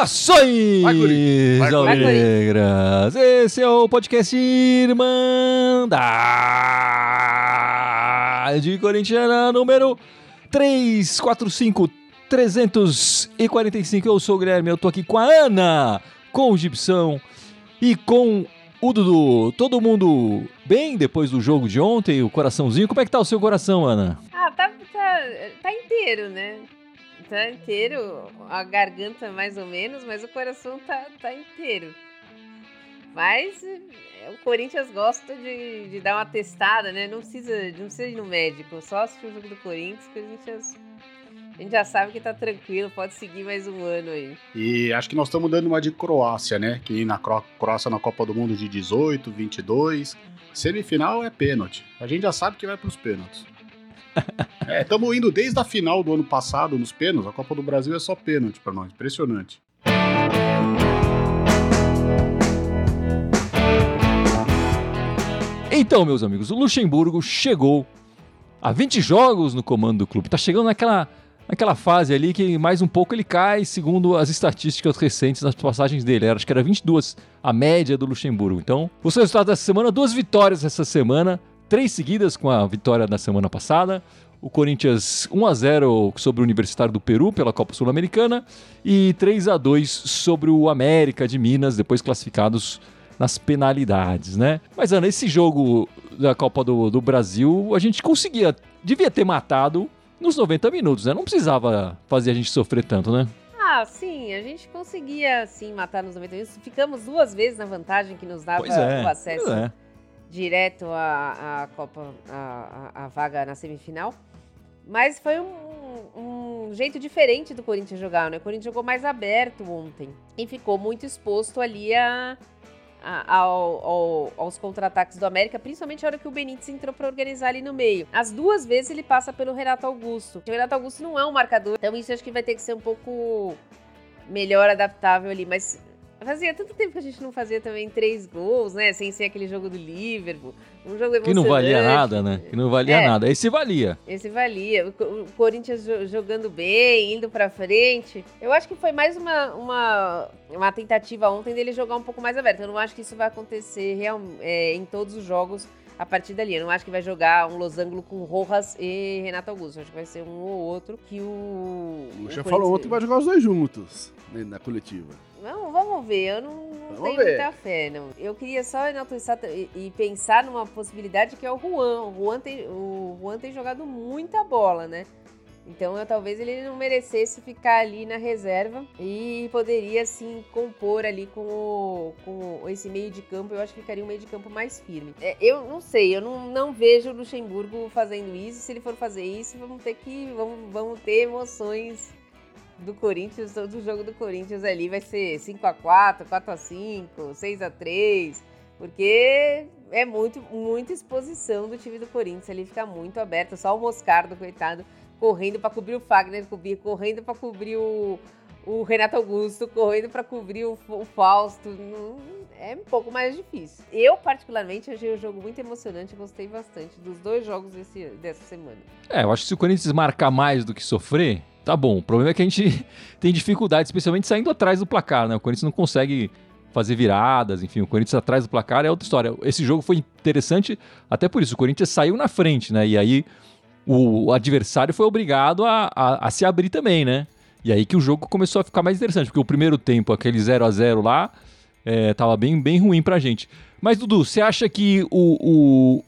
Saudações, Alvinegras! Esse é o podcast Irmandade Corintiana número 345 345. Eu sou o Guilherme, eu tô aqui com a Ana, com o Gibson e com o Dudu. Todo mundo bem depois do jogo de ontem? O coraçãozinho? Como é que tá o seu coração, Ana? Ah, tá, tá, tá inteiro, né? Tá inteiro, a garganta mais ou menos, mas o coração tá, tá inteiro. Mas é, o Corinthians gosta de, de dar uma testada, né? Não precisa, não precisa ir no médico, só assistir o jogo do Corinthians, Corinthians a gente já sabe que tá tranquilo, pode seguir mais um ano aí. E acho que nós estamos dando uma de Croácia, né? Que na Croácia na Copa do Mundo de 18, 22. Semifinal é pênalti. A gente já sabe que vai pros pênaltis. é, estamos indo desde a final do ano passado nos pênaltis. A Copa do Brasil é só pênalti para nós. Impressionante. Então, meus amigos, o Luxemburgo chegou a 20 jogos no comando do clube. Tá chegando naquela, naquela fase ali que mais um pouco ele cai, segundo as estatísticas recentes nas passagens dele. Era, acho que era 22 a média do Luxemburgo. Então, os resultados dessa semana, duas vitórias essa semana, três seguidas com a vitória da semana passada. O Corinthians 1 a 0 sobre o Universitário do Peru pela Copa Sul-Americana e 3 a 2 sobre o América de Minas, depois classificados nas penalidades, né? Mas Ana, esse jogo da Copa do, do Brasil, a gente conseguia, devia ter matado nos 90 minutos, né? Não precisava fazer a gente sofrer tanto, né? Ah, sim, a gente conseguia sim matar nos 90 minutos. Ficamos duas vezes na vantagem que nos dava é, o acesso. É direto à, à Copa, à, à, vaga na semifinal. Mas foi um, um, jeito diferente do Corinthians jogar, né? O Corinthians jogou mais aberto ontem e ficou muito exposto ali a, a, ao, ao, aos contra-ataques do América, principalmente a hora que o Benítez entrou para organizar ali no meio. As duas vezes ele passa pelo Renato Augusto. O Renato Augusto não é um marcador, então isso acho que vai ter que ser um pouco melhor adaptável ali, mas Fazia tanto tempo que a gente não fazia também três gols, né? Sem ser aquele jogo do Liverpool. Um jogo emocionante. Que não valia nada, né? Que não valia é, nada. Esse valia. Esse valia. O Corinthians jogando bem, indo pra frente. Eu acho que foi mais uma, uma, uma tentativa ontem dele jogar um pouco mais aberto. Eu não acho que isso vai acontecer real, é, em todos os jogos a partir dali. Eu não acho que vai jogar um losango com Rojas e Renato Augusto. Eu acho que vai ser um ou outro que o. O já falou outro vai jogar os dois juntos né, na coletiva. Não, vamos ver. Eu não, não tenho ver. muita fé, não. Eu queria só enaltecer e, e, pensar numa possibilidade que é o Juan. O Juan, tem, o Juan tem jogado muita bola, né? Então eu, talvez ele não merecesse ficar ali na reserva e poderia sim compor ali com, o, com esse meio de campo. Eu acho que ficaria um meio de campo mais firme. É, eu não sei, eu não, não vejo o Luxemburgo fazendo isso. Se ele for fazer isso, vamos ter que vamos, vamos ter emoções do Corinthians, todo jogo do Corinthians ali vai ser 5 a 4 4 a 5 6 a 3 porque é muito, muita exposição do time do Corinthians ali, fica muito aberto, só o Moscardo, coitado, correndo para cobrir o Fagner, correndo para cobrir o, o Renato Augusto, correndo para cobrir o, o Fausto, é um pouco mais difícil. Eu, particularmente, achei o jogo muito emocionante, gostei bastante dos dois jogos desse, dessa semana. É, eu acho que se o Corinthians marcar mais do que sofrer, tá bom. O problema é que a gente tem dificuldade, especialmente saindo atrás do placar, né? O Corinthians não consegue fazer viradas, enfim, o Corinthians atrás do placar é outra história. Esse jogo foi interessante até por isso, o Corinthians saiu na frente, né? E aí o, adversário foi obrigado a, a, a, se abrir também, né? E aí que o jogo começou a ficar mais interessante, porque o primeiro tempo, aquele 0 a 0 lá, é, tava bem, bem ruim pra gente. Mas, Dudu, você acha que o, o,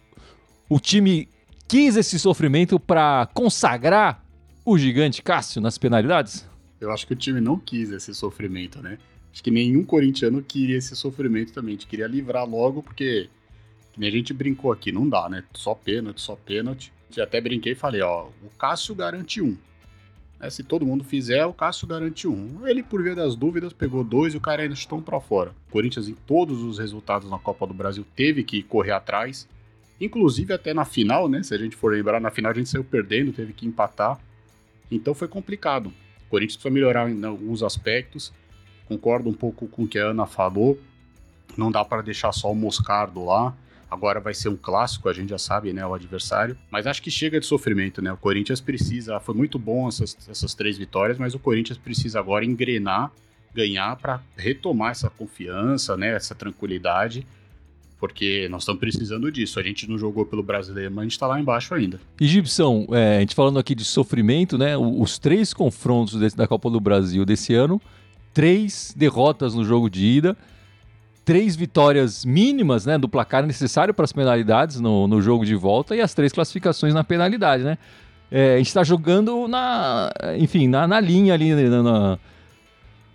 o time quis esse sofrimento para consagrar o gigante Cássio nas penalidades? Eu acho que o time não quis esse sofrimento, né? Acho que nenhum corintiano queria esse sofrimento também. A gente queria livrar logo, porque a gente brincou aqui, não dá, né? Só pênalti, só pênalti. Eu até brinquei e falei, ó, o Cássio garante um. É, se todo mundo fizer, o Cássio garante um. Ele, por via das dúvidas, pegou dois e o cara ainda estou para fora. O Corinthians, em todos os resultados na Copa do Brasil, teve que correr atrás. Inclusive até na final, né? Se a gente for lembrar, na final a gente saiu perdendo, teve que empatar. Então foi complicado. O Corinthians precisa melhorar em alguns aspectos. Concordo um pouco com o que a Ana falou. Não dá para deixar só o Moscardo lá. Agora vai ser um clássico, a gente já sabe, né, o adversário. Mas acho que chega de sofrimento, né? O Corinthians precisa. Foi muito bom essas, essas três vitórias, mas o Corinthians precisa agora engrenar, ganhar para retomar essa confiança, né? Essa tranquilidade porque nós estamos precisando disso. A gente não jogou pelo brasileiro, mas a gente está lá embaixo ainda. E Gibson, é, a gente falando aqui de sofrimento, né? Os três confrontos desse, da Copa do Brasil desse ano, três derrotas no jogo de ida, três vitórias mínimas, né? Do placar necessário para as penalidades no, no jogo de volta e as três classificações na penalidade, né? É, a gente está jogando na, enfim, na, na linha ali, né, na, na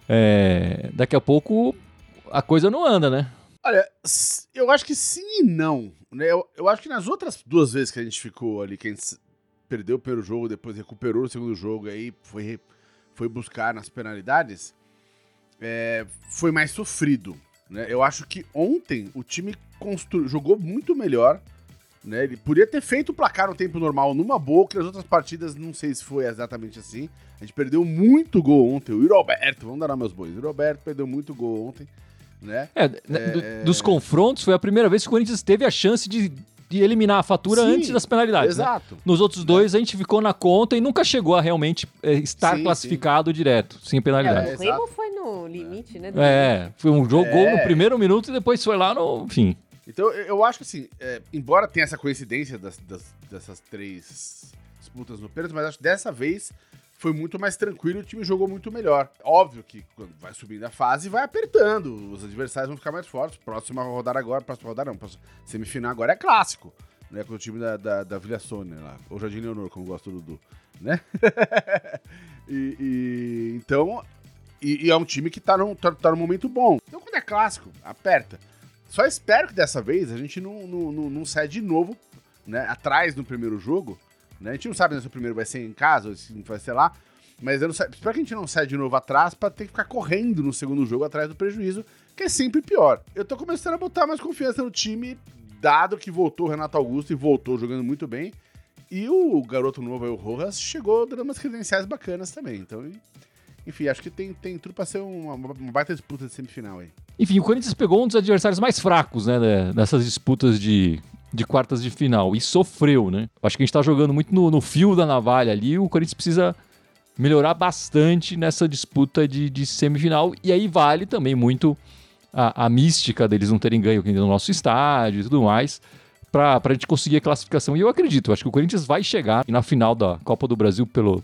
é, daqui a pouco a coisa não anda, né? Olha, eu acho que sim e não. Né? Eu, eu acho que nas outras duas vezes que a gente ficou ali, que a gente perdeu o primeiro jogo, depois recuperou o segundo jogo, aí foi, foi buscar nas penalidades, é, foi mais sofrido. Né? Eu acho que ontem o time constru... jogou muito melhor. Né? Ele podia ter feito o placar no tempo normal numa boa, que nas outras partidas não sei se foi exatamente assim. A gente perdeu muito gol ontem. O Roberto, vamos dar meus bois. O Roberto perdeu muito gol ontem né? É, né, do, é... dos confrontos, foi a primeira vez que o Corinthians teve a chance de, de eliminar a fatura Sim, antes das penalidades. Né? Exato. Né? Nos outros dois, a gente ficou na conta e nunca chegou a realmente é, estar sim, classificado sim. direto, sem penalidade. É, o Remo foi no limite, né? É, foi um jogo é. no primeiro minuto e depois foi lá no fim. Então, eu acho que assim, é, embora tenha essa coincidência das, das, dessas três disputas no pênalti, mas acho que dessa vez foi muito mais tranquilo e o time jogou muito melhor. Óbvio que quando vai subindo a fase, vai apertando, os adversários vão ficar mais fortes. Próxima rodada agora, próxima rodada não, próxima semifinal agora é clássico, né, com o time da, da, da Vila Sônia lá, ou Jardim Leonor, como gosta do Dudu, né? e, e, então, e, e, é um time que tá num, tá, tá num momento bom. Então quando é clássico, aperta. Só espero que dessa vez a gente não, não, não, não saia de novo, né, atrás no primeiro jogo, né? A gente não sabe né, se o primeiro vai ser em casa ou se vai ser lá. Mas eu não sei, espero que a gente não saia de novo atrás para ter que ficar correndo no segundo jogo atrás do prejuízo, que é sempre pior. Eu tô começando a botar mais confiança no time, dado que voltou o Renato Augusto e voltou jogando muito bem. E o garoto novo, o Rojas, chegou dando umas credenciais bacanas também. Então, enfim, acho que tem, tem tudo pra ser uma, uma baita disputa de semifinal aí. Enfim, o Corinthians pegou um dos adversários mais fracos, né, dessas disputas de de quartas de final e sofreu, né? Acho que a gente tá jogando muito no, no fio da navalha ali. O Corinthians precisa melhorar bastante nessa disputa de, de semifinal. E aí vale também muito a, a, mística deles não terem ganho no nosso estádio e tudo mais. Para a gente conseguir a classificação. E eu acredito, acho que o Corinthians vai chegar na final da Copa do Brasil pelo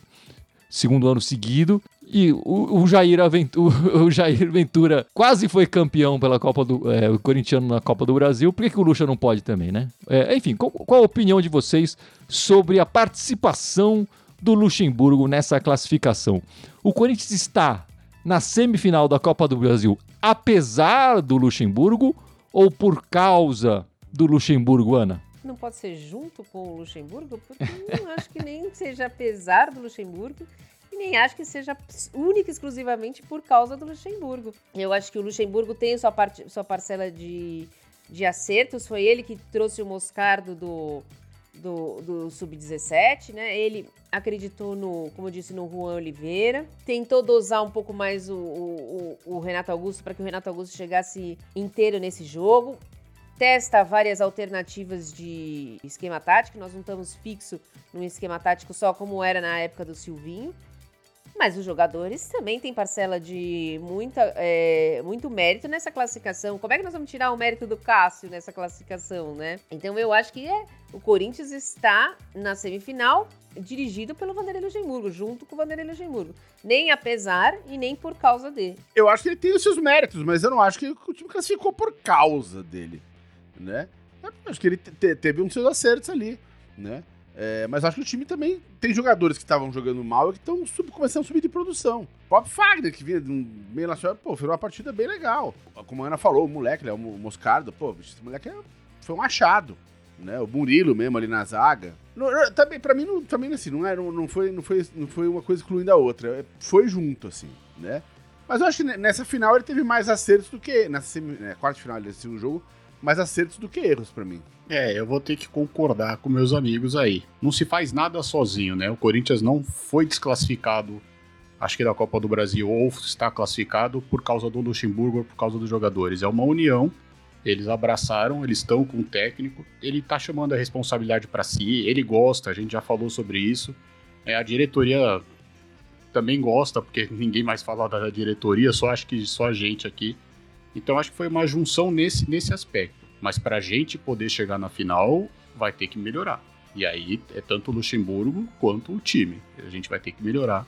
segundo ano seguido. E o, o, Jair, Aventura, o Jair Ventura quase foi campeão pela Copa do é, o corintiano na Copa do Brasil. Por que, que o Lucha não pode também, né? É, enfim, qual, qual, a opinião de vocês sobre a participação do Luxemburgo nessa classificação? O Corinthians está na semifinal da Copa do Brasil apesar do Luxemburgo ou por causa do Luxemburgo, Ana? Não pode ser junto com o Luxemburgo, porque não acho que nem seja apesar do Luxemburgo e nem acho que seja única e exclusivamente por causa do Luxemburgo. Eu acho que o Luxemburgo tem sua, parte, sua parcela de, de acertos, foi ele que trouxe o Moscardo do, do, do Sub-17, né? Ele acreditou no, como eu disse, no Juan Oliveira, tentou dosar um pouco mais o, o, o Renato Augusto para que o Renato Augusto chegasse inteiro nesse jogo. Testa várias alternativas de esquema tático, nós não estamos fixo num esquema tático só como era na época do Silvinho. Mas os jogadores também têm parcela de muita, é, muito mérito nessa classificação. Como é que nós vamos tirar o mérito do Cássio nessa classificação, né? Então eu acho que é, o Corinthians está na semifinal dirigido pelo Vanderlei Luxemburgo, junto com o Vanderlei Luxemburgo. Nem apesar e nem por causa dele. Eu acho que ele tem os seus méritos, mas eu não acho que o time classificou por causa dele, né? Acho que ele teve uns seus acertos ali, né? É, mas acho que o time também tem jogadores que estavam jogando mal e que estão começando a subir de produção. O próprio Fagner, que vinha de um meio nacional, pô, fez uma partida bem legal. Como a Ana falou, o moleque, né, o Moscardo, pô, esse moleque é, foi um achado. Né, o Murilo mesmo ali na zaga. Também, pra mim, não, também assim, não, é, não, não, foi, não, foi, não foi uma coisa excluindo a outra. É, foi junto, assim, né? Mas eu acho que nessa final ele teve mais acertos do que. Nessa né, quarta final o jogo, mais acertos do que erros para mim. É, eu vou ter que concordar com meus amigos aí. Não se faz nada sozinho, né? O Corinthians não foi desclassificado acho que da Copa do Brasil, ou está classificado por causa do Luxemburgo ou por causa dos jogadores. É uma união. Eles abraçaram, eles estão com o técnico. Ele está chamando a responsabilidade para si. Ele gosta, a gente já falou sobre isso. É, a diretoria também gosta, porque ninguém mais fala da diretoria, só acho que só a gente aqui. Então acho que foi uma junção nesse, nesse aspecto. Mas para a gente poder chegar na final, vai ter que melhorar. E aí é tanto o Luxemburgo quanto o time. A gente vai ter que melhorar,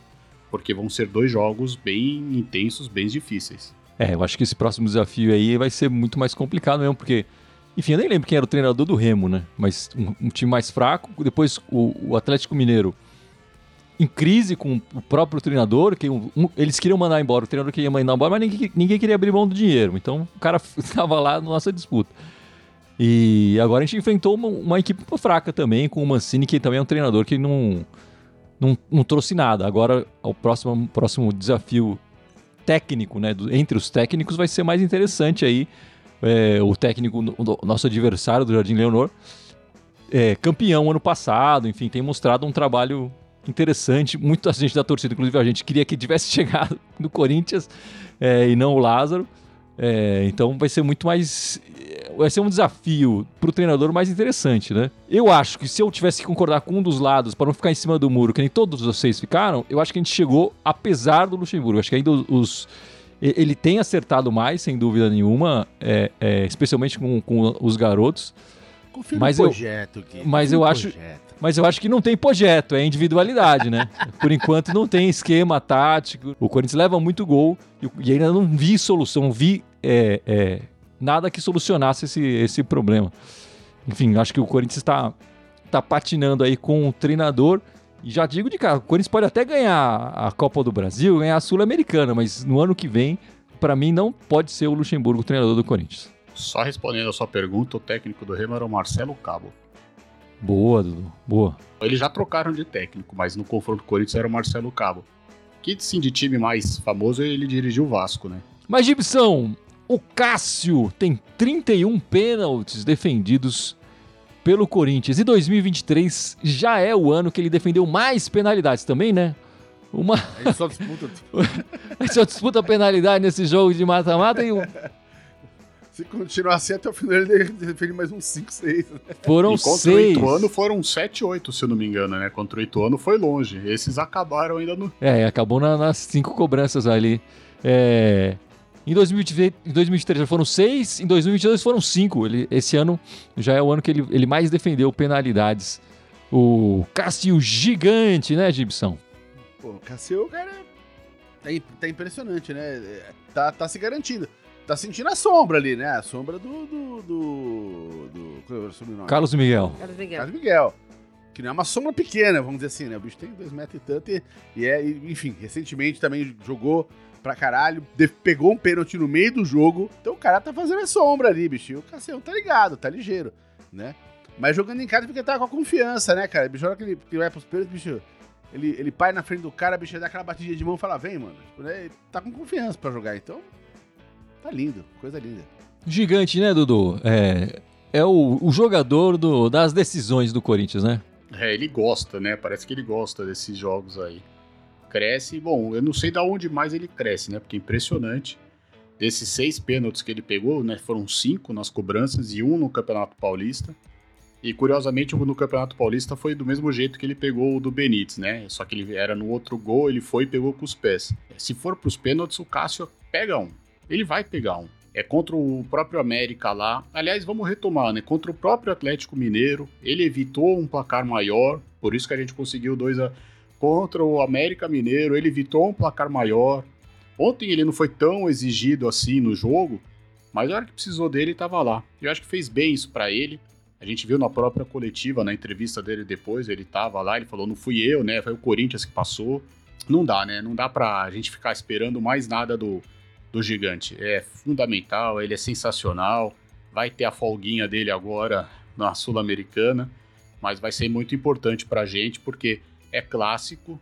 porque vão ser dois jogos bem intensos, bem difíceis. É, eu acho que esse próximo desafio aí vai ser muito mais complicado mesmo, porque, enfim, eu nem lembro quem era o treinador do Remo, né? Mas um, um time mais fraco, depois o, o, Atlético Mineiro em crise com o próprio treinador, que um, eles queriam mandar embora, o treinador queria mandar embora, mas ninguém, ninguém queria abrir mão do dinheiro. Então o cara estava lá na nossa disputa. E agora a gente enfrentou uma, uma, equipe fraca também, com o Mancini, que também é um treinador que não, não, não trouxe nada. Agora, o próximo, próximo desafio técnico, né, do, entre os técnicos, vai ser mais interessante aí. É, o técnico, o nosso adversário do Jardim Leonor, é, campeão ano passado, enfim, tem mostrado um trabalho interessante. Muita gente da torcida, inclusive a gente, queria que tivesse chegado no Corinthians é, e não o Lázaro. É, então vai ser muito mais vai ser um desafio pro treinador mais interessante, né? Eu acho que se eu tivesse que concordar com um dos lados para não ficar em cima do muro, que nem todos vocês ficaram, eu acho que a gente chegou apesar do Luxemburgo. Eu acho que ainda os ele tem acertado mais, sem dúvida nenhuma, é, é, especialmente com, com, os garotos. Confio mas no projeto, eu, Mas eu acho, mas eu acho que não tem projeto, é individualidade, né? Por enquanto não tem esquema tático. O Corinthians leva muito gol e ainda não vi solução, não vi é, é nada que solucionasse esse, esse problema. Enfim, acho que o Corinthians está tá patinando aí com o treinador. E já digo de cara, o Corinthians pode até ganhar a Copa do Brasil, ganhar a Sul-Americana, mas no ano que vem, para mim, não pode ser o Luxemburgo o treinador do Corinthians. Só respondendo a sua pergunta, o técnico do Remo era o Marcelo Cabo. Boa, Dudu. Boa. Eles já trocaram de técnico, mas no confronto com o Corinthians era o Marcelo Cabo. Que sim, de time mais famoso, ele dirigiu o Vasco, né? Mas, Gibson, o Cássio tem 31 pênaltis defendidos pelo Corinthians. E 2023 já é o ano que ele defendeu mais penalidades também, né? Uma... Ele só disputa. ele só disputa penalidade nesse jogo de mata-mata e o... Se continuar assim até o final, ele defende mais uns 5, 6. Né? Foram e contra o Ituano foram 7, 8, se eu não me engano, né? Contra o Ituano foi longe. Esses acabaram ainda no. É, acabou na, nas cinco cobranças ali. É... Em 2023 já foram seis, em 2022 foram cinco. Ele, esse ano já é o ano que ele, ele mais defendeu penalidades. O Cássio Gigante, né, Gibson? Pô, o Cássio, cara, tá, tá impressionante, né? Tá, tá se garantindo. Tá sentindo a sombra ali, né? A sombra do. do. do. do, do Carlos Miguel. Carlos Miguel. Carlos Miguel. Que não é uma sombra pequena, vamos dizer assim, né? O bicho tem dois metros e tanto. E, e é, enfim, recentemente também jogou pra caralho, pegou um pênalti no meio do jogo. Então o cara tá fazendo a sombra ali, bicho. o Cassião tá ligado, tá ligeiro, né? Mas jogando em casa porque tá com a confiança, né, cara? Bicho, hora que ele, que vai pros pênaltis, bicho, ele, ele pai na frente do cara, bicho, dá aquela batidinha de mão e fala, vem, mano. Tipo, né? Tá com confiança pra jogar, então tá lindo, coisa linda. Gigante, né, Dudu? É, é o, o jogador do, das decisões do Corinthians, né? É, ele gosta, né? Parece que ele gosta desses jogos aí cresce. Bom, eu não sei da onde mais ele cresce, né? Porque é impressionante. Desses seis pênaltis que ele pegou, né? Foram cinco nas cobranças e um no Campeonato Paulista. E curiosamente, o no Campeonato Paulista foi do mesmo jeito que ele pegou o do Benítez, né? Só que ele era no outro gol, ele foi e pegou com os pés. Se for para os pênaltis, o Cássio pega um. Ele vai pegar um. É contra o próprio América lá. Aliás, vamos retomar, né? Contra o próprio Atlético Mineiro, ele evitou um placar maior, por isso que a gente conseguiu 2 a contra o América Mineiro, ele evitou um placar maior. Ontem ele não foi tão exigido assim no jogo, mas a hora que precisou dele, estava lá. Eu acho que fez bem isso para ele. A gente viu na própria coletiva, na entrevista dele depois, ele estava lá, ele falou: não fui eu, né? Foi o Corinthians que passou. Não dá, né? Não dá pra gente ficar esperando mais nada do, do gigante. É fundamental, ele é sensacional. Vai ter a folguinha dele agora na Sul-Americana, mas vai ser muito importante pra gente, porque é clássico.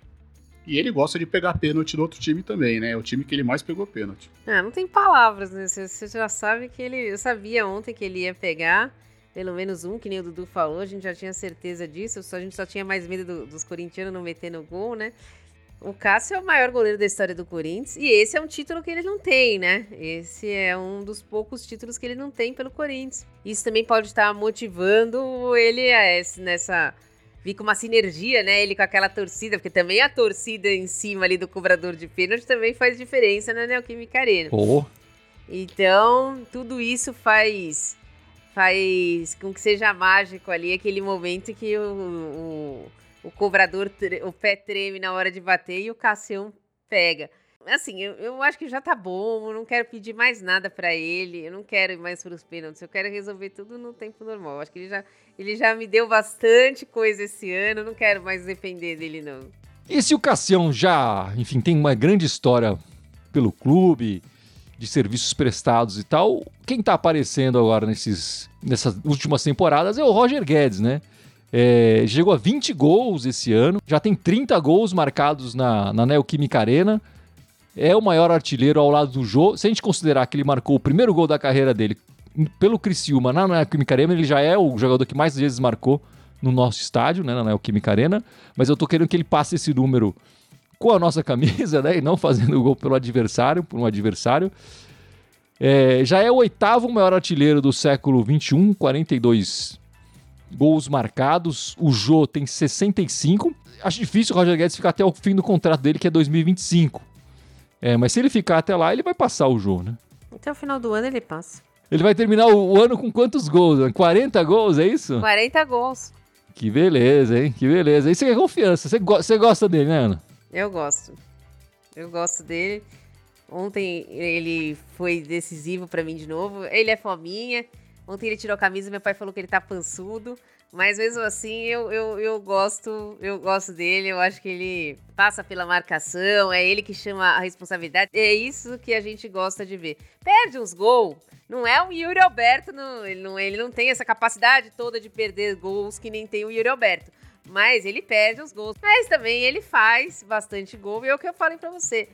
E ele gosta de pegar pênalti do outro time também, né? É o time que ele mais pegou pênalti. Ah, não tem palavras, né? Você já sabe que ele. Eu sabia ontem que ele ia pegar pelo menos um, que nem o Dudu falou, a gente já tinha certeza disso, só, a gente só tinha mais medo do, dos corintianos não metendo gol, né? O Cássio é o maior goleiro da história do Corinthians e esse é um título que ele não tem, né? Esse é um dos poucos títulos que ele não tem pelo Corinthians. Isso também pode estar motivando ele a esse, nessa vi com uma sinergia, né? Ele com aquela torcida, porque também a torcida em cima ali do cobrador de pênalti também faz diferença na Neoquímica Arena. Oh. Então, tudo isso faz faz com que seja mágico ali aquele momento que o, o, o cobrador, o pé treme na hora de bater e o Cassião pega. Assim, eu, eu acho que já tá bom, eu não quero pedir mais nada para ele, eu não quero ir mais para os pênaltis, eu quero resolver tudo no tempo normal. Eu acho que ele já, ele já me deu bastante coisa esse ano, eu não quero mais depender dele, não. E se o Cassião já, enfim, tem uma grande história pelo clube, de serviços prestados e tal, quem tá aparecendo agora nesses, nessas últimas temporadas é o Roger Guedes, né? É, chegou a 20 gols esse ano, já tem 30 gols marcados na, na Neoquímica Arena é o maior artilheiro ao lado do Jô. Se a gente considerar que ele marcou o primeiro gol da carreira dele pelo Criciúma na Neoquímica Arena, ele já é o jogador que mais vezes marcou no nosso estádio, né, na Neoquímica Arena. Mas eu tô querendo que ele passe esse número com a nossa camisa, né, e não fazendo o gol pelo adversário, por um adversário. É, já é o oitavo maior artilheiro do século XXI, 42 gols marcados. O Jô tem 65. Acho difícil o Roger Guedes ficar até o fim do contrato dele, que é 2025. É, mas se ele ficar até lá, ele vai passar o jogo, né? Até o final do ano ele passa. Ele vai terminar o, ano com quantos gols? 40 gols, é isso? 40 gols. Que beleza, hein? Que beleza. Isso é confiança. Você, go você gosta dele, né, Ana? Eu gosto. Eu gosto dele. Ontem ele foi decisivo para mim de novo. Ele é fominha. Ontem ele tirou a camisa, meu pai falou que ele tá pançudo. Mas mesmo assim, eu, eu, eu gosto eu gosto dele, eu acho que ele passa pela marcação, é ele que chama a responsabilidade. É isso que a gente gosta de ver. Perde uns gols, não é o Yuri Alberto, não, ele, não, ele não tem essa capacidade toda de perder gols que nem tem o Yuri Alberto. Mas ele perde os gols. Mas também ele faz bastante gol, e é o que eu falei para você.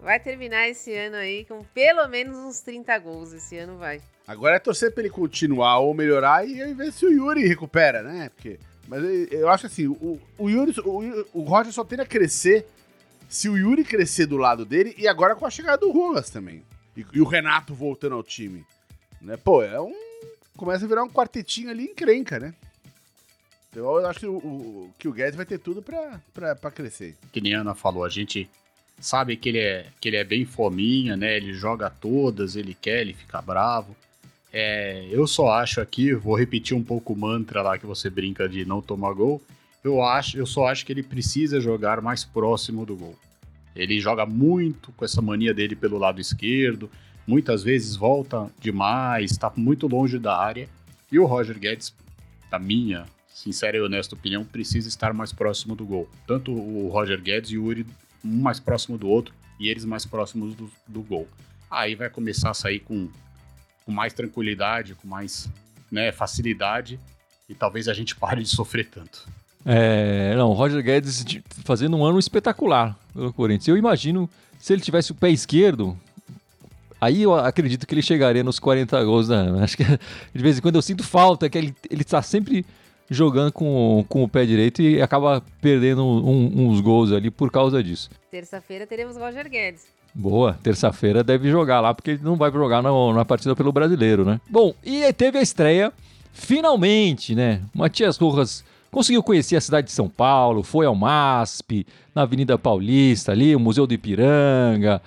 Vai terminar esse ano aí com pelo menos uns 30 gols. Esse ano vai. Agora é torcer pra ele continuar ou melhorar e ver se o Yuri recupera, né? Porque, mas eu acho assim, o, o Yuri, o, o Roger só tende a crescer se o Yuri crescer do lado dele e agora com a chegada do Rojas também. E, e o Renato voltando ao time. Né? Pô, é um. Começa a virar um quartetinho ali encrenca, né? Então eu acho que o, o, que o Guedes vai ter tudo pra, pra, pra crescer. Que nem a Ana falou, a gente sabe que ele é, que ele é bem fominha, né? Ele joga todas, ele quer, ele fica bravo. É, eu só acho aqui, vou repetir um pouco o mantra lá que você brinca de não tomar gol. Eu acho, eu só acho que ele precisa jogar mais próximo do gol. Ele joga muito com essa mania dele pelo lado esquerdo, muitas vezes volta demais, está muito longe da área. E o Roger Guedes, na minha sincera e honesta opinião, precisa estar mais próximo do gol. Tanto o Roger Guedes e o Yuri um mais próximo do outro e eles mais próximos do, do gol. Aí vai começar a sair com, com mais tranquilidade, com mais né, facilidade e talvez a gente pare de sofrer tanto. É, não, o Roger Guedes fazendo um ano espetacular pelo Corinthians. Eu imagino se ele tivesse o pé esquerdo, aí eu acredito que ele chegaria nos 40 gols. Né? Acho que de vez em quando eu sinto falta que ele está sempre jogando com, com o pé direito e acaba perdendo um, uns gols ali por causa disso. Terça-feira teremos Roger Guedes. Boa, terça-feira deve jogar lá, porque ele não vai jogar na, na partida pelo brasileiro, né? Bom, e teve a estreia, finalmente, né? Matias Rojas conseguiu conhecer a cidade de São Paulo, foi ao MASP, na Avenida Paulista ali, o Museu do Ipiranga,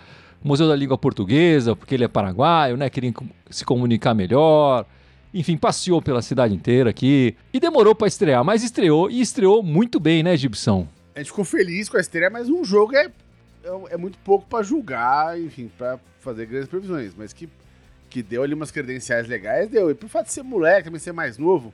o Museu da Língua Portuguesa, porque ele é paraguaio, né? Queria se comunicar melhor. Enfim, passeou pela cidade inteira aqui e demorou para estrear, mas estreou e estreou muito bem, né, Gibson? A gente ficou feliz com a estreia, mas um jogo é, é, é muito pouco para julgar, enfim, para fazer grandes previsões, mas que, que deu ali umas credenciais legais, deu. E por fato de ser moleque, também ser mais novo,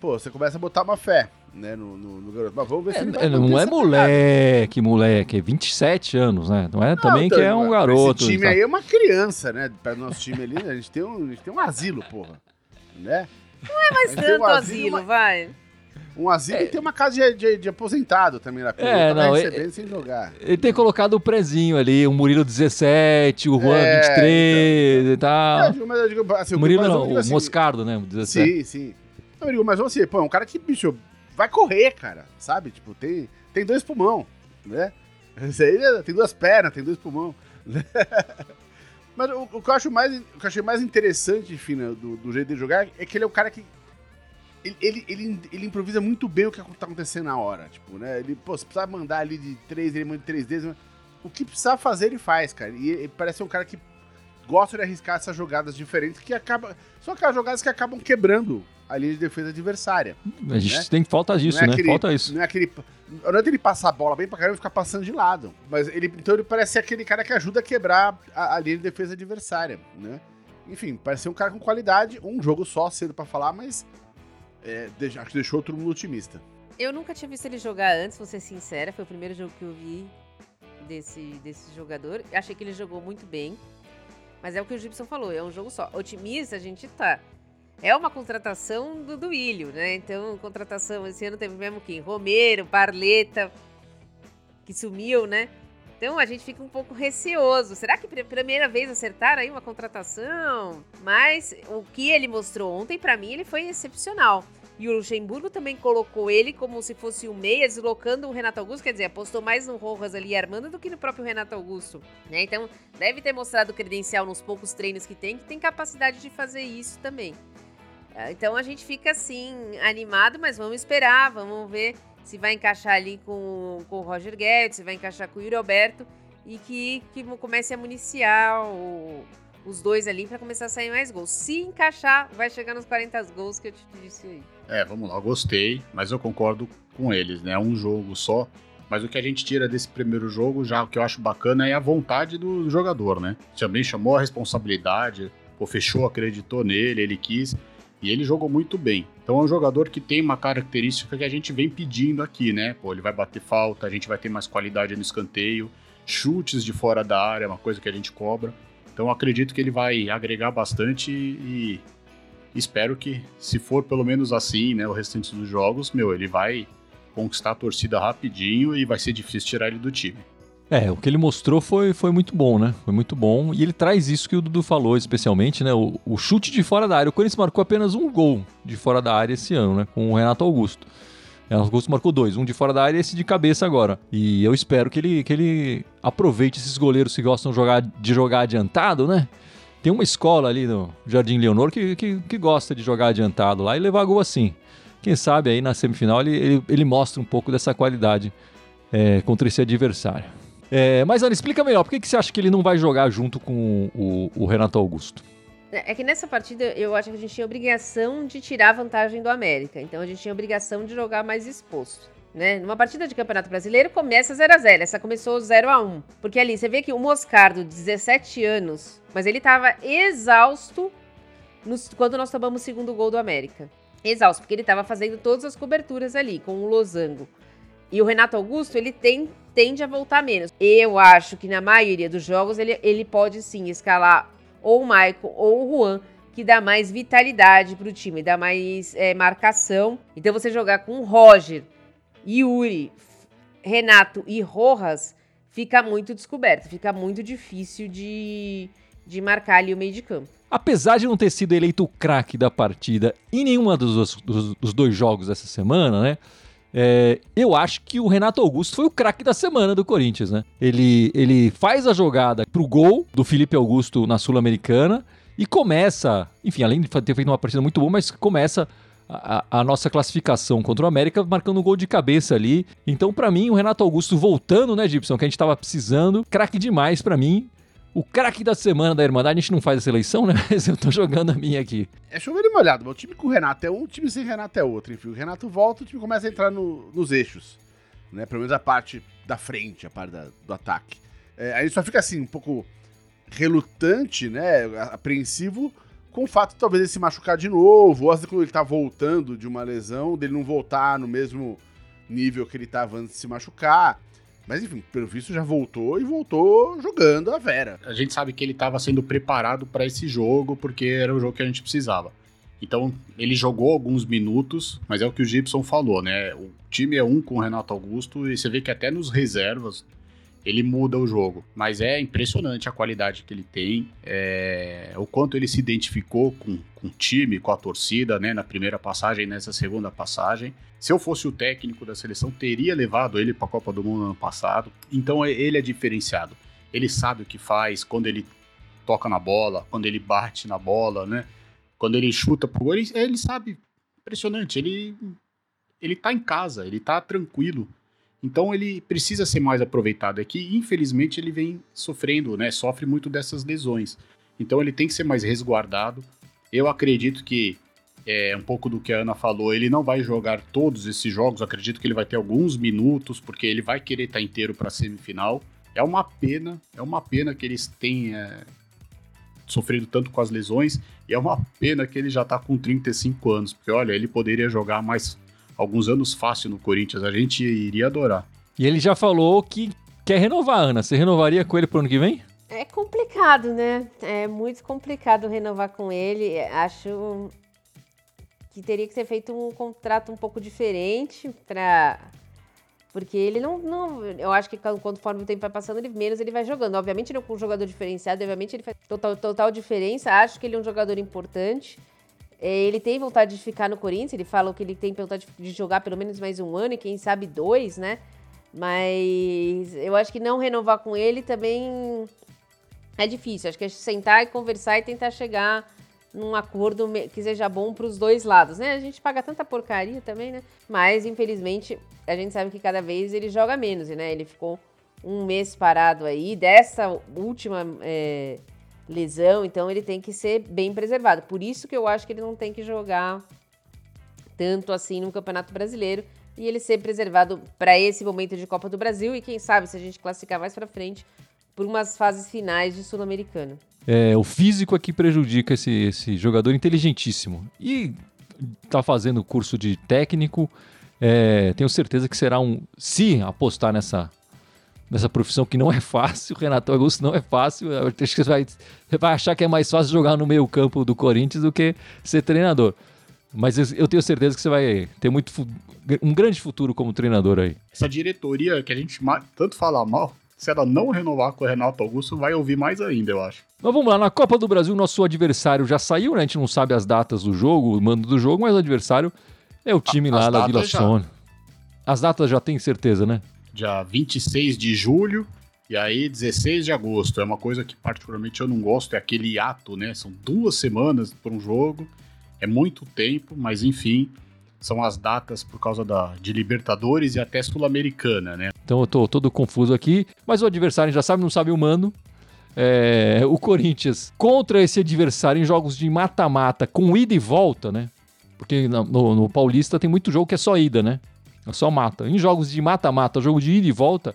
pô, você começa a botar uma fé, né, no, no, no garoto. Mas vamos ver é, se ele vai Não é moleque, moleque, é 27 anos, né? Não é não, também então, que é um garoto. Esse time aí é uma criança, né? Para nosso time ali, a gente tem um, a gente tem um asilo, porra né? Não é mais tanto um asilo, uma... vai. Um asilo é. tem uma casa de, de, de aposentado também na Copa. É, não, recebendo é, sem jogar. Ele tem colocado o prezinho ali, o Murilo 17, o Juan é, 23 então. e tal. É, mas eu digo, assim, Murilo mas não, o assim, Moscardo, né? 17. Sim, sim. Eu digo, mas vamos assim, pô, é um cara que, bicho, vai correr, cara, sabe? Tipo, tem, tem dois pulmão, né? Esse aí né, tem duas pernas, tem dois pulmões. Mas o, o, que eu acho mais, o que eu achei mais interessante, né, do, do, jeito de jogar é que ele é o cara que. Ele, ele, ele, ele, improvisa muito bem o que tá acontecendo na hora. Tipo, né? Ele, pô, se precisar mandar ali de três, ele manda de três vezes. O que precisar fazer, ele faz, cara. E ele parece um cara que gosta de arriscar essas jogadas diferentes que acaba. São aquelas jogadas que acabam quebrando a linha de defesa adversária. A gente né? tem falta disso, é né? Aquele, falta isso. Não é aquele. Não é ele passar a bola bem pra caramba e ficar passando de lado. Mas ele. Então ele parece ser aquele cara que ajuda a quebrar a, a linha de defesa adversária, né? Enfim, parece ser um cara com qualidade, um jogo só, cedo para falar, mas é, acho que deixou todo mundo otimista. Eu nunca tinha visto ele jogar antes, vou ser sincera. Foi o primeiro jogo que eu vi desse, desse jogador. Achei que ele jogou muito bem. Mas é o que o Gibson falou, é um jogo só. Otimista a gente tá. É uma contratação do Duílio, né? Então, contratação, esse ano teve mesmo quem? Romero, Barleta, que sumiu, né? Então a gente fica um pouco receoso. Será que pela primeira vez acertaram aí uma contratação? Mas o que ele mostrou ontem, para mim, ele foi excepcional. E o Luxemburgo também colocou ele como se fosse o meia, deslocando o Renato Augusto, quer dizer, apostou mais no Rojas ali e Armando do que no próprio Renato Augusto. Né? Então, deve ter mostrado credencial nos poucos treinos que tem, que tem capacidade de fazer isso também. Ah, então a gente fica assim, animado, mas vamos esperar, vamos ver se vai encaixar ali com, com o Roger Guedes, se vai encaixar com o Yuri Alberto e que, que comece a municiar o os dois ali para começar a sair mais gols. Se encaixar, vai chegar nos 40 gols que eu te disse aí. É, vamos lá, gostei, mas eu concordo com eles, né? É um jogo só. Mas o que a gente tira desse primeiro jogo, já o que eu acho bacana é a vontade do jogador, né? Também chamou a responsabilidade, pô, fechou, acreditou nele, ele quis. E ele jogou muito bem. Então é um jogador que tem uma característica que a gente vem pedindo aqui, né? Pô, ele vai bater falta, a gente vai ter mais qualidade no escanteio, chutes de fora da área, uma coisa que a gente cobra. Então acredito que ele vai agregar bastante e espero que, se for pelo menos assim, né, o restante dos jogos, meu, ele vai conquistar a torcida rapidinho e vai ser difícil tirar ele do time. É, o que ele mostrou foi, foi muito bom, né? Foi muito bom. E ele traz isso que o Dudu falou, especialmente, né? O, o chute de fora da área. O Corinthians marcou apenas um gol de fora da área esse ano, né? Com o Renato Augusto. Renato Augusto marcou dois, um de fora da área e esse de cabeça agora. E eu espero que ele, que ele aproveite esses goleiros que gostam de jogar, de jogar adiantado, né? Tem uma escola ali no Jardim Leonor que, que, que gosta de jogar adiantado lá e levar gol assim. Quem sabe aí na semifinal ele, ele, ele mostra um pouco dessa qualidade é, contra esse adversário. É, mas Ana, explica melhor, por que, que você acha que ele não vai jogar junto com o, o Renato Augusto? É que nessa partida eu acho que a gente tinha obrigação de tirar vantagem do América. Então a gente tinha obrigação de jogar mais exposto. Né? Numa partida de Campeonato Brasileiro começa 0 a 0 Essa começou 0 a 1 Porque ali você vê que o Moscardo, 17 anos, mas ele estava exausto nos, quando nós tomamos o segundo gol do América. Exausto, porque ele estava fazendo todas as coberturas ali com o Losango. E o Renato Augusto, ele tem, tende a voltar menos. Eu acho que na maioria dos jogos ele, ele pode sim escalar ou o Maicon ou o Juan, que dá mais vitalidade para o time, dá mais é, marcação. Então você jogar com Roger, Yuri, Renato e Rojas fica muito descoberto, fica muito difícil de, de marcar ali o meio de campo. Apesar de não ter sido eleito o craque da partida em nenhuma dos, dos, dos dois jogos dessa semana, né? É, eu acho que o Renato Augusto foi o craque da semana do Corinthians, né? Ele, ele faz a jogada pro gol do Felipe Augusto na Sul-Americana e começa, enfim, além de ter feito uma partida muito boa, mas começa a, a, nossa classificação contra o América marcando um gol de cabeça ali. Então, para mim, o Renato Augusto voltando, né, Gibson, que a gente tava precisando, craque demais para mim o craque da semana da Irmandade, a gente não faz essa eleição, né? Mas eu tô jogando a minha aqui. É chover e molhado. O time com o Renato é um, o time sem Renato é outro. Enfim, o Renato volta, o time começa a entrar no, nos eixos. Né? Pelo menos a parte da frente, a parte da, do ataque. É, aí só fica assim, um pouco relutante, né? Apreensivo com o fato de talvez ele se machucar de novo, ou quando ele tá voltando de uma lesão, dele não voltar no mesmo nível que ele tava antes de se machucar. Mas enfim, pelo visto já voltou e voltou jogando a Vera. A gente sabe que ele estava sendo preparado para esse jogo porque era o jogo que a gente precisava. Então, ele jogou alguns minutos, mas é o que o Gibson falou, né? O time é um com o Renato Augusto e você vê que até nos reservas ele muda o jogo. Mas é impressionante a qualidade que ele tem, é, o quanto ele se identificou com, com o time, com a torcida, né, na primeira passagem, nessa segunda passagem. Se eu fosse o técnico da seleção, teria levado ele para a Copa do Mundo ano passado. Então é, ele é diferenciado. Ele sabe o que faz quando ele toca na bola, quando ele bate na bola, né? Quando ele chuta pro gol, ele, ele sabe. Impressionante. Ele ele tá em casa, ele tá tranquilo. Então ele precisa ser mais aproveitado. É que, infelizmente, ele vem sofrendo, né? Sofre muito dessas lesões. Então ele tem que ser mais resguardado. Eu acredito que é um pouco do que a Ana falou, ele não vai jogar todos esses jogos. Eu acredito que ele vai ter alguns minutos, porque ele vai querer estar inteiro para a semifinal. É uma pena, é uma pena que eles tenham é, sofrido tanto com as lesões, e é uma pena que ele já está com 35 anos, porque olha, ele poderia jogar mais alguns anos fácil no Corinthians, a gente iria adorar. E ele já falou que quer renovar, Ana. Você renovaria com ele pro ano que vem? É complicado, né? É muito complicado renovar com ele. Acho que teria que ser feito um contrato um pouco diferente para porque ele não, não. Eu acho que conforme o tempo vai passando, ele menos ele vai jogando. Obviamente, ele é um jogador diferenciado, obviamente, ele faz total, total diferença. Acho que ele é um jogador importante. É, ele tem vontade de ficar no Corinthians, ele fala que ele tem vontade de jogar pelo menos mais um ano e quem sabe dois, né? Mas eu acho que não renovar com ele também é difícil. Acho que é sentar e conversar e tentar chegar num acordo que seja bom para os dois lados, né? A gente paga tanta porcaria também, né? Mas infelizmente a gente sabe que cada vez ele joga menos, né? Ele ficou um mês parado aí dessa última é, lesão, então ele tem que ser bem preservado. Por isso que eu acho que ele não tem que jogar tanto assim no Campeonato Brasileiro e ele ser preservado para esse momento de Copa do Brasil e quem sabe se a gente classificar mais para frente por umas fases finais de Sul-Americano. É, o físico aqui prejudica esse, esse jogador inteligentíssimo. E tá fazendo curso de técnico. É, tenho certeza que será um. Se apostar nessa nessa profissão que não é fácil, Renato Augusto não é fácil. Eu acho que você vai, você vai achar que é mais fácil jogar no meio campo do Corinthians do que ser treinador. Mas eu tenho certeza que você vai ter muito um grande futuro como treinador aí. Essa diretoria que a gente tanto fala mal, se ela não renovar com o Renato Augusto, vai ouvir mais ainda, eu acho. Mas vamos lá, na Copa do Brasil, nosso adversário já saiu, né? A gente não sabe as datas do jogo, o mando do jogo, mas o adversário é o time a, lá da Vila Sônia. As datas já tem certeza, né? Dia 26 de julho e aí 16 de agosto. É uma coisa que particularmente eu não gosto, é aquele ato, né? São duas semanas para um jogo, é muito tempo, mas enfim, são as datas por causa da, de Libertadores e até Sul-Americana, né? Então eu tô todo confuso aqui, mas o adversário já sabe, não sabe o mando. É, o Corinthians contra esse adversário em jogos de mata-mata com ida e volta, né? Porque no, no Paulista tem muito jogo que é só ida, né? Só mata. Em jogos de mata-mata, jogo de ida e volta,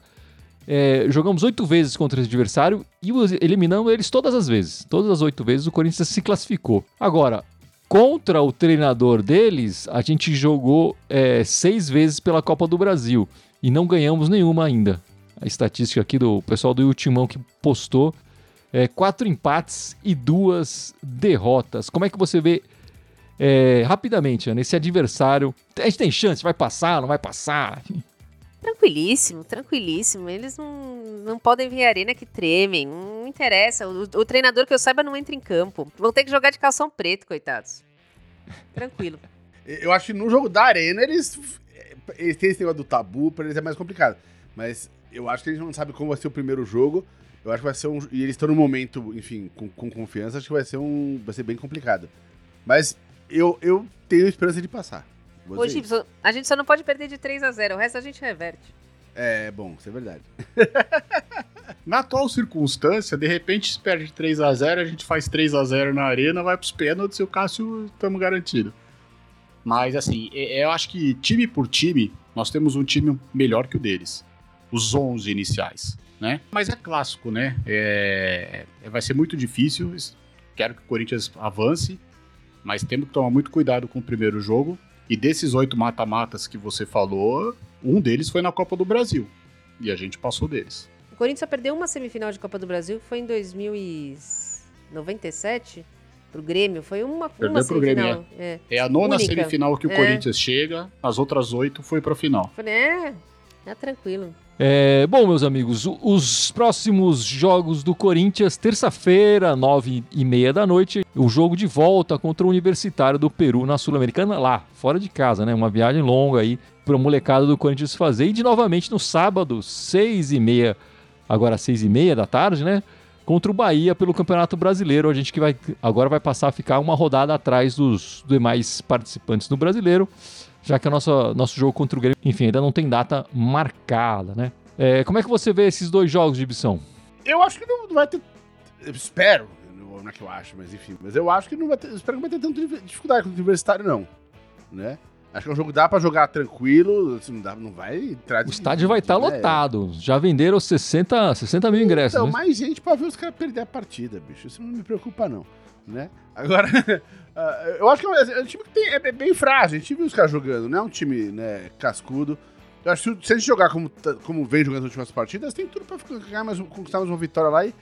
é, jogamos oito vezes contra esse adversário e eliminamos eles todas as vezes. Todas as oito vezes o Corinthians se classificou. Agora, contra o treinador deles, a gente jogou é, seis vezes pela Copa do Brasil e não ganhamos nenhuma ainda. A estatística aqui do pessoal do Ultimão que postou é, quatro empates e duas derrotas. Como é que você vê é, rapidamente, Ana, esse adversário. A gente tem chance, vai passar, não vai passar? Tranquilíssimo, tranquilíssimo. Eles não, não podem vir à arena que tremem. Não interessa. O, o, treinador que eu saiba não entra em campo. Vão ter que jogar de calção preto, coitados. Tranquilo. eu acho que no jogo da arena eles, eles têm esse negócio do tabu, para eles é mais complicado. Mas eu acho que eles não sabem como vai ser o primeiro jogo. Eu acho que vai ser um. E eles estão no momento, enfim, com, com confiança, acho que vai ser um. Vai ser bem complicado. Mas eu, eu tenho esperança de passar. Ô, Gibson, a gente só não pode perder de 3 a 0 o resto a gente reverte. É, bom, isso é verdade. na atual circunstância, de repente se perde 3 a 0 a gente faz 3 a 0 na arena, vai pros pênaltis e o Cássio estamos garantido. Mas assim, eu acho que time por time, nós temos um time melhor que o deles. Os 11 iniciais, né? Mas é clássico, né? É... Vai ser muito difícil. Quero que o Corinthians avance mas temos que tomar muito cuidado com o primeiro jogo. E desses oito mata-matas que você falou, um deles foi na Copa do Brasil. E a gente passou deles. O Corinthians só perdeu uma semifinal de Copa do Brasil, foi em 2097 pro Grêmio. Foi uma, Perdeu uma pro semifinal. Grêmio, é. É. é a nona Única. semifinal que o é. Corinthians chega, as outras oito foi pra final. É, É tranquilo. É, bom, meus amigos, os próximos jogos do Corinthians, terça-feira, nove e meia da noite, o jogo de volta contra o Universitário do Peru na Sul-Americana, lá, fora de casa, né? Uma viagem longa aí para o molecada do Corinthians fazer. E de novamente no sábado, seis e meia, agora seis e meia da tarde, né? Contra o Bahia pelo Campeonato Brasileiro. A gente que vai agora vai passar a ficar uma rodada atrás dos demais participantes do Brasileiro já que o nosso, nosso jogo contra o Grêmio, enfim, ainda não tem data marcada, né? É, como é que você vê esses dois jogos de Ibição? Eu acho que não vai ter. Eu espero, não é que eu acho, mas enfim. Mas eu acho que não vai ter. Espero que não vai ter tanta dificuldade com o universitário, não. Né? Acho que é um jogo que dá pra jogar tranquilo, assim, não, dá, não vai entrar de, O estádio vai estar tá né? lotado. Já venderam 60, 60 mil ingressos. Então, né? mais gente pra ver os caras perder a partida, bicho. Isso não me preocupa, não. Né? Agora, uh, eu acho que é, é um time que tem, é bem frágil. A gente viu os caras jogando, não é um time né, cascudo. Eu acho que se a gente jogar como, como vem jogando nas últimas partidas, tem tudo pra ganhar mais, conquistar mais uma vitória lá e,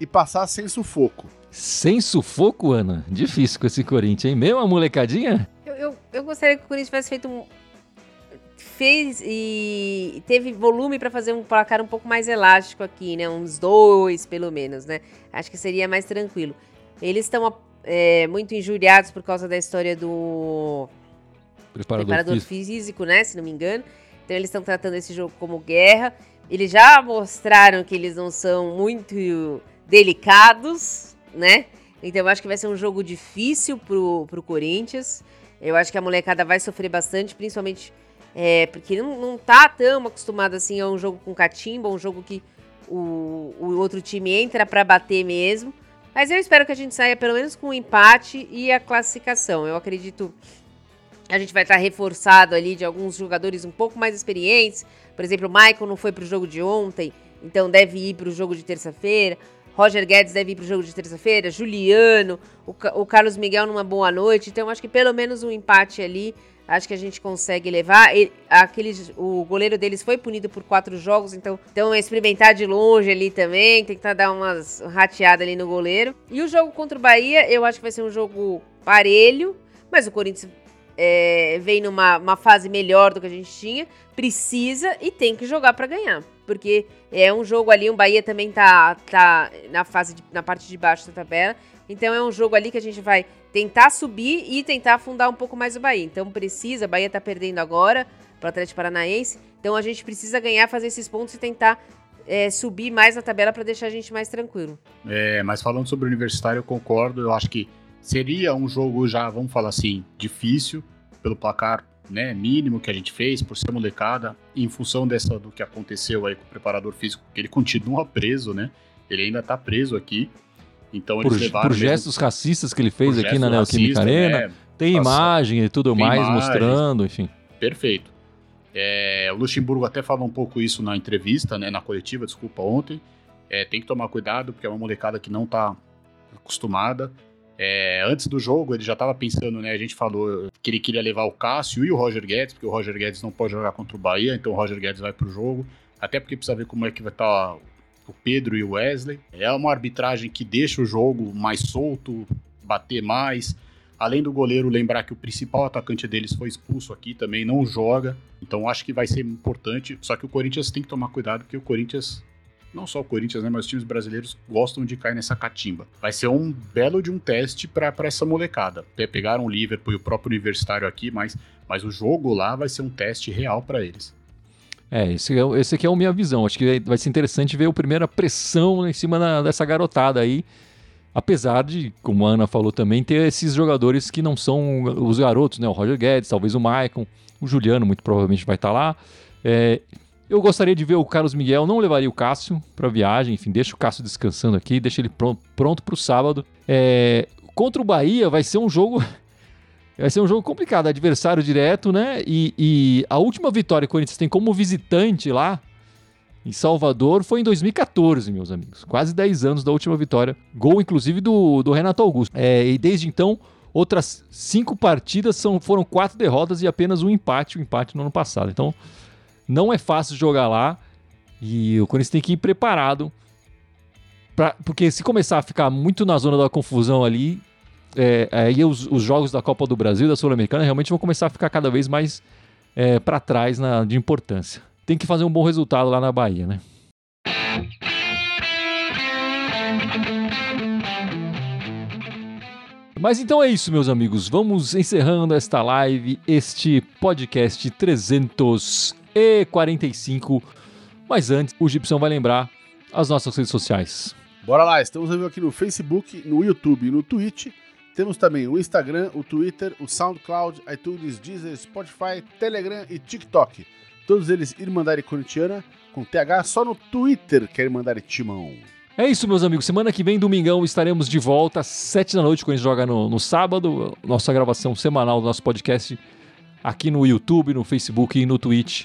e passar sem sufoco. Sem sufoco, Ana? Difícil com esse Corinthians, hein? Mesmo a molecadinha? Eu, eu, eu gostaria que o Corinthians tivesse feito um. Fez e teve volume para fazer um placar um pouco mais elástico aqui, né? Uns dois, pelo menos, né? Acho que seria mais tranquilo. Eles estão é, muito injuriados por causa da história do preparador, preparador físico. físico, né? Se não me engano. Então eles estão tratando esse jogo como guerra. Eles já mostraram que eles não são muito delicados, né? Então eu acho que vai ser um jogo difícil pro, pro Corinthians. Eu acho que a molecada vai sofrer bastante, principalmente é, porque não, não tá tão acostumado assim a um jogo com catimba, um jogo que o, o outro time entra para bater mesmo. Mas eu espero que a gente saia pelo menos com um empate e a classificação. Eu acredito que a gente vai estar reforçado ali de alguns jogadores um pouco mais experientes. Por exemplo, o Michael não foi para o jogo de ontem, então deve ir para o jogo de terça-feira. Roger Guedes deve ir para o jogo de terça-feira. Juliano, o, o Carlos Miguel numa boa noite. Então acho que pelo menos um empate ali acho que a gente consegue levar. Ele, aqueles, o goleiro deles foi punido por quatro jogos, então, então é experimentar de longe ali também, tentar dar umas rateadas ali no goleiro. E o jogo contra o Bahia, eu acho que vai ser um jogo parelho, mas o Corinthians é, vem numa fase melhor do que a gente tinha, precisa e tem que jogar para ganhar. Porque é um jogo ali, o Bahia também tá, tá na fase de, na parte de baixo da tabela. Então é um jogo ali que a gente vai tentar subir e tentar afundar um pouco mais o Bahia. Então precisa, o Bahia tá perdendo agora para o Atlético Paranaense. Então a gente precisa ganhar, fazer esses pontos e tentar é, subir mais na tabela para deixar a gente mais tranquilo. É, mas falando sobre o Universitário, eu concordo. Eu acho que seria um jogo já, vamos falar assim, difícil pelo placar né, mínimo que a gente fez, por ser molecada, em função dessa do que aconteceu aí com o preparador físico, que ele continua preso, né? Ele ainda tá preso aqui. Então por. Por gestos mesmo... racistas que ele fez aqui na Neoquímica Arena. Né? Tem imagem e tudo mais imagem, mostrando, enfim. Perfeito. É, o Luxemburgo até falou um pouco isso na entrevista, né, na coletiva, desculpa, ontem. É, tem que tomar cuidado, porque é uma molecada que não tá acostumada. É, antes do jogo, ele já estava pensando, né? A gente falou que ele queria levar o Cássio e o Roger Guedes, porque o Roger Guedes não pode jogar contra o Bahia, então o Roger Guedes vai pro jogo. Até porque precisa ver como é que vai estar tá o Pedro e o Wesley. É uma arbitragem que deixa o jogo mais solto, bater mais. Além do goleiro, lembrar que o principal atacante deles foi expulso aqui também, não joga. Então acho que vai ser importante. Só que o Corinthians tem que tomar cuidado, porque o Corinthians, não só o Corinthians, né, mas os times brasileiros gostam de cair nessa catimba. Vai ser um belo de um teste para essa molecada. Pegaram o Liverpool e o próprio Universitário aqui, mas, mas o jogo lá vai ser um teste real para eles. É, esse, é, esse aqui é a minha visão. Acho que vai ser interessante ver a primeira pressão em cima da, dessa garotada aí. Apesar de, como a Ana falou também, ter esses jogadores que não são os garotos, né? O Roger Guedes, talvez o Maicon, o Juliano muito provavelmente vai estar tá lá. É, eu gostaria de ver o Carlos Miguel, não levaria o Cássio para viagem, enfim, deixa o Cássio descansando aqui, deixa ele pronto para o sábado. É, contra o Bahia vai ser um jogo Vai ser um jogo complicado, adversário direto, né? E, e a última vitória que o Corinthians tem como visitante lá em Salvador foi em 2014, meus amigos. Quase 10 anos da última vitória. Gol, inclusive, do, do Renato Augusto. É, e desde então, outras cinco partidas são, foram quatro derrotas e apenas um empate, o um empate no ano passado. Então, não é fácil jogar lá. E o Corinthians tem que ir preparado. Pra, porque se começar a ficar muito na zona da confusão ali, é, aí os, os, jogos da Copa do Brasil, da Sul-Americana, realmente vão começar a ficar cada vez mais é, para trás na, de importância. tem que fazer um bom resultado lá na Bahia, né? Mas então é isso, meus amigos. Vamos encerrando esta live, este podcast 345. Mas antes, o Gibson vai lembrar as nossas redes sociais. Bora lá, estamos aqui no Facebook, no YouTube e no Twitch. Temos também o Instagram, o Twitter, o SoundCloud, iTunes, Deezer, Spotify, Telegram e TikTok. Todos eles Irmandade Corintiana, com TH só no Twitter que é Irmandade Timão. É isso, meus amigos. Semana que vem, domingão, estaremos de volta às sete da noite, quando a gente joga no, no sábado. Nossa gravação semanal do nosso podcast aqui no YouTube, no Facebook e no Twitch.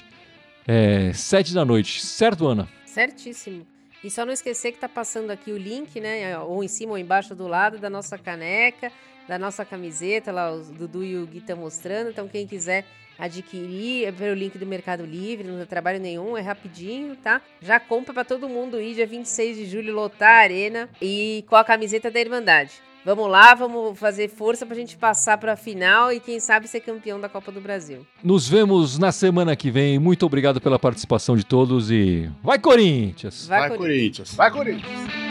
É, sete da noite, certo, Ana? Certíssimo. E só não esquecer que tá passando aqui o link, né? Ou em cima ou embaixo do lado da nossa caneca, da nossa camiseta, lá o Dudu e o Gui estão mostrando. Então, quem quiser adquirir é pelo link do Mercado Livre, não dá trabalho nenhum, é rapidinho, tá? Já compra para todo mundo ir dia 26 de julho lotar a arena e com a camiseta da Irmandade. Vamos lá, vamos fazer força pra gente passar pra final e quem sabe ser campeão da Copa do Brasil. Nos vemos na semana que vem. Muito obrigado pela participação de todos e vai Corinthians! Vai, vai Corinthians! Vai Corinthians!